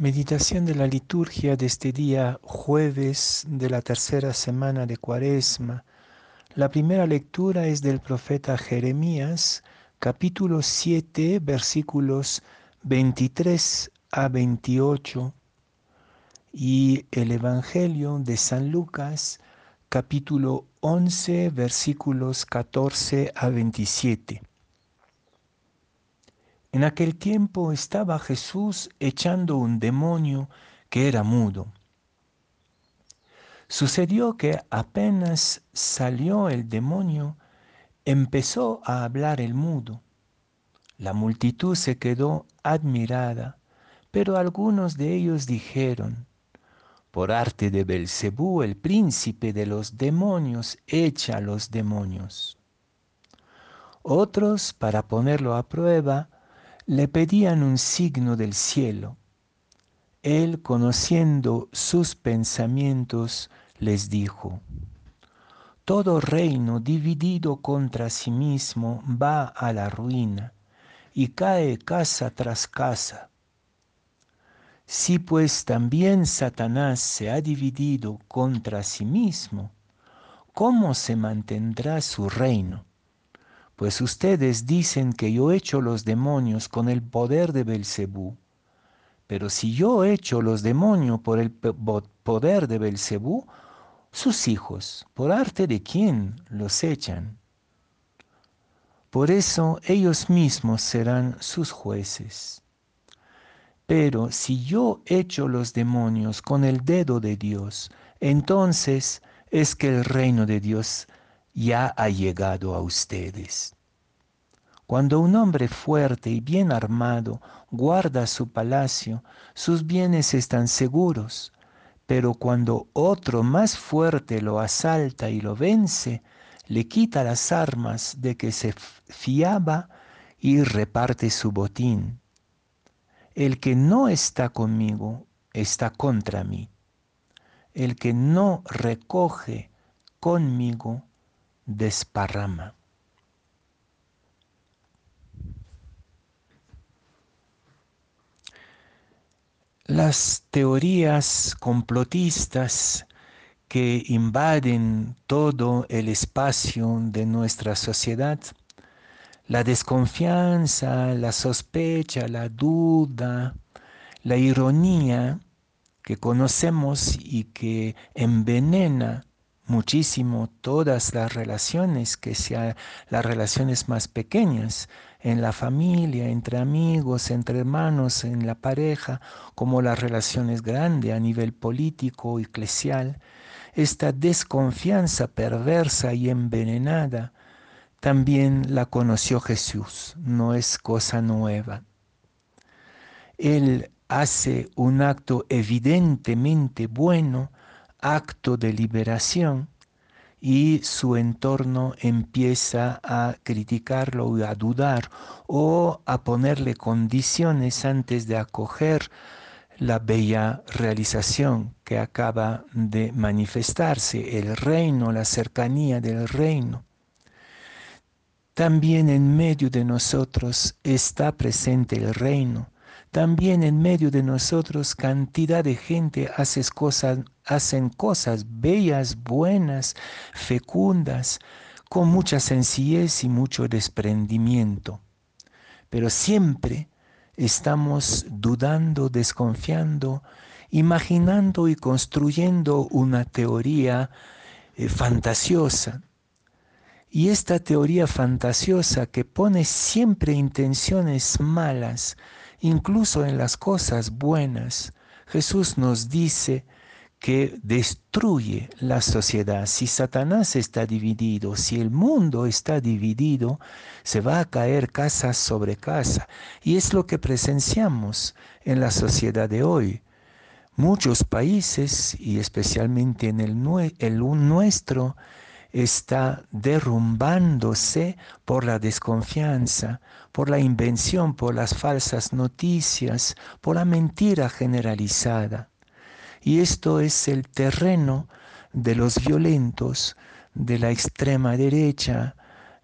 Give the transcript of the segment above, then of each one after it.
Meditación de la liturgia de este día jueves de la tercera semana de Cuaresma. La primera lectura es del profeta Jeremías, capítulo 7, versículos 23 a 28, y el Evangelio de San Lucas, capítulo 11, versículos 14 a 27. En aquel tiempo estaba Jesús echando un demonio que era mudo. Sucedió que apenas salió el demonio, empezó a hablar el mudo. La multitud se quedó admirada, pero algunos de ellos dijeron, por arte de Belcebú, el príncipe de los demonios echa a los demonios. Otros, para ponerlo a prueba, le pedían un signo del cielo. Él, conociendo sus pensamientos, les dijo, Todo reino dividido contra sí mismo va a la ruina y cae casa tras casa. Si pues también Satanás se ha dividido contra sí mismo, ¿cómo se mantendrá su reino? Pues ustedes dicen que yo echo los demonios con el poder de Belcebú. Pero si yo echo los demonios por el poder de Belcebú, sus hijos, ¿por arte de quién los echan? Por eso ellos mismos serán sus jueces. Pero si yo echo los demonios con el dedo de Dios, entonces es que el reino de Dios ya ha llegado a ustedes. Cuando un hombre fuerte y bien armado guarda su palacio, sus bienes están seguros, pero cuando otro más fuerte lo asalta y lo vence, le quita las armas de que se fiaba y reparte su botín. El que no está conmigo está contra mí. El que no recoge conmigo desparrama. Las teorías complotistas que invaden todo el espacio de nuestra sociedad, la desconfianza, la sospecha, la duda, la ironía que conocemos y que envenena muchísimo todas las relaciones, que sean las relaciones más pequeñas, en la familia, entre amigos, entre hermanos, en la pareja, como las relaciones grandes a nivel político, eclesial, esta desconfianza perversa y envenenada, también la conoció Jesús, no es cosa nueva. Él hace un acto evidentemente bueno, acto de liberación, y su entorno empieza a criticarlo a dudar o a ponerle condiciones antes de acoger la bella realización que acaba de manifestarse, el reino, la cercanía del reino. También en medio de nosotros está presente el reino también en medio de nosotros cantidad de gente hace cosas, hacen cosas bellas, buenas, fecundas, con mucha sencillez y mucho desprendimiento. Pero siempre estamos dudando, desconfiando, imaginando y construyendo una teoría eh, fantasiosa. Y esta teoría fantasiosa que pone siempre intenciones malas, incluso en las cosas buenas, Jesús nos dice que destruye la sociedad. Si Satanás está dividido, si el mundo está dividido, se va a caer casa sobre casa. Y es lo que presenciamos en la sociedad de hoy. Muchos países, y especialmente en el, nuestro, está derrumbándose por la desconfianza, por la invención, por las falsas noticias, por la mentira generalizada. Y esto es el terreno de los violentos, de la extrema derecha,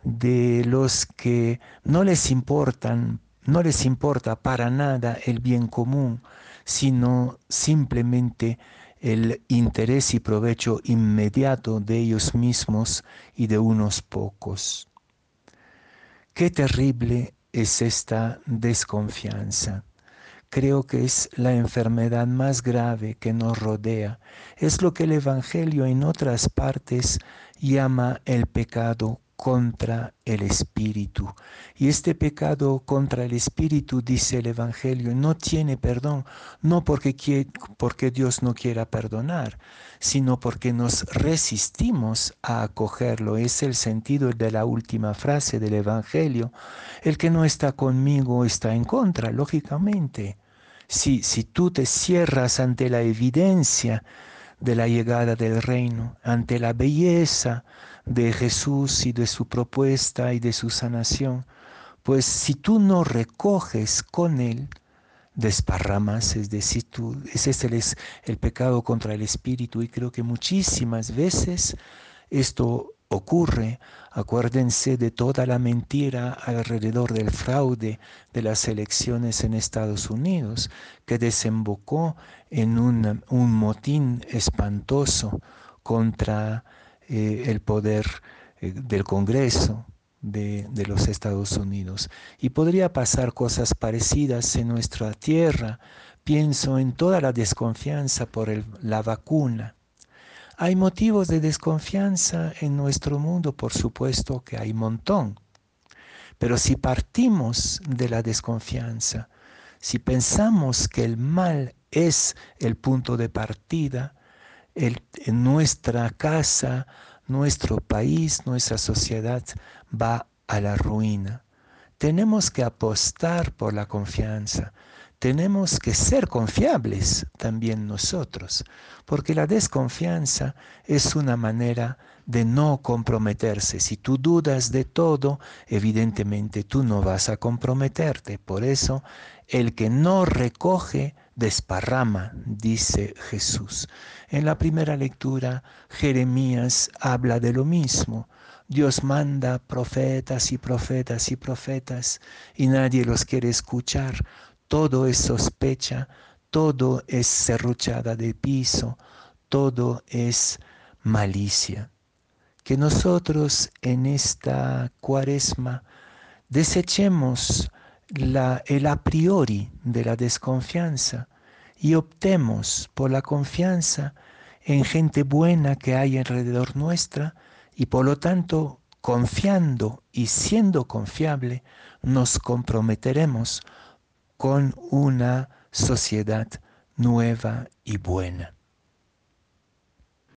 de los que no les importan, no les importa para nada el bien común, sino simplemente el interés y provecho inmediato de ellos mismos y de unos pocos. Qué terrible es esta desconfianza. Creo que es la enfermedad más grave que nos rodea. Es lo que el Evangelio en otras partes llama el pecado contra el espíritu. Y este pecado contra el espíritu, dice el Evangelio, no tiene perdón, no porque, porque Dios no quiera perdonar, sino porque nos resistimos a acogerlo. Es el sentido de la última frase del Evangelio. El que no está conmigo está en contra, lógicamente. Si, si tú te cierras ante la evidencia de la llegada del reino, ante la belleza, de Jesús y de su propuesta y de su sanación, pues si tú no recoges con Él, desparramas, es decir, tú, ese es el, pecado contra el espíritu y creo que muchísimas veces esto ocurre. Acuérdense de toda la mentira alrededor del fraude de las elecciones en Estados Unidos, que desembocó en un, un motín espantoso contra eh, el poder eh, del Congreso de, los Estados Unidos. Y podría pasar cosas parecidas en nuestra tierra. Pienso en toda la desconfianza por la vacuna. Hay motivos de desconfianza en nuestro mundo, por supuesto que hay montón. Pero si partimos de la desconfianza, si pensamos que el mal es el punto de partida, en nuestra casa, nuestro país, nuestra sociedad va a la ruina. Tenemos que apostar por la confianza. Tenemos que ser confiables también nosotros, porque la desconfianza es una manera de no comprometerse. Si tú dudas de todo, evidentemente tú no vas a comprometerte. Por eso, el que no recoge desparrama, dice Jesús. En la primera lectura, Jeremías habla de lo mismo. Dios manda profetas y profetas y profetas y nadie los quiere escuchar. Todo es sospecha, todo es serruchada de piso, todo es malicia. Que nosotros en esta cuaresma desechemos el a priori de la desconfianza y optemos por la confianza en gente buena que hay alrededor nuestra y por lo tanto confiando y siendo confiable nos comprometeremos con una sociedad nueva y buena.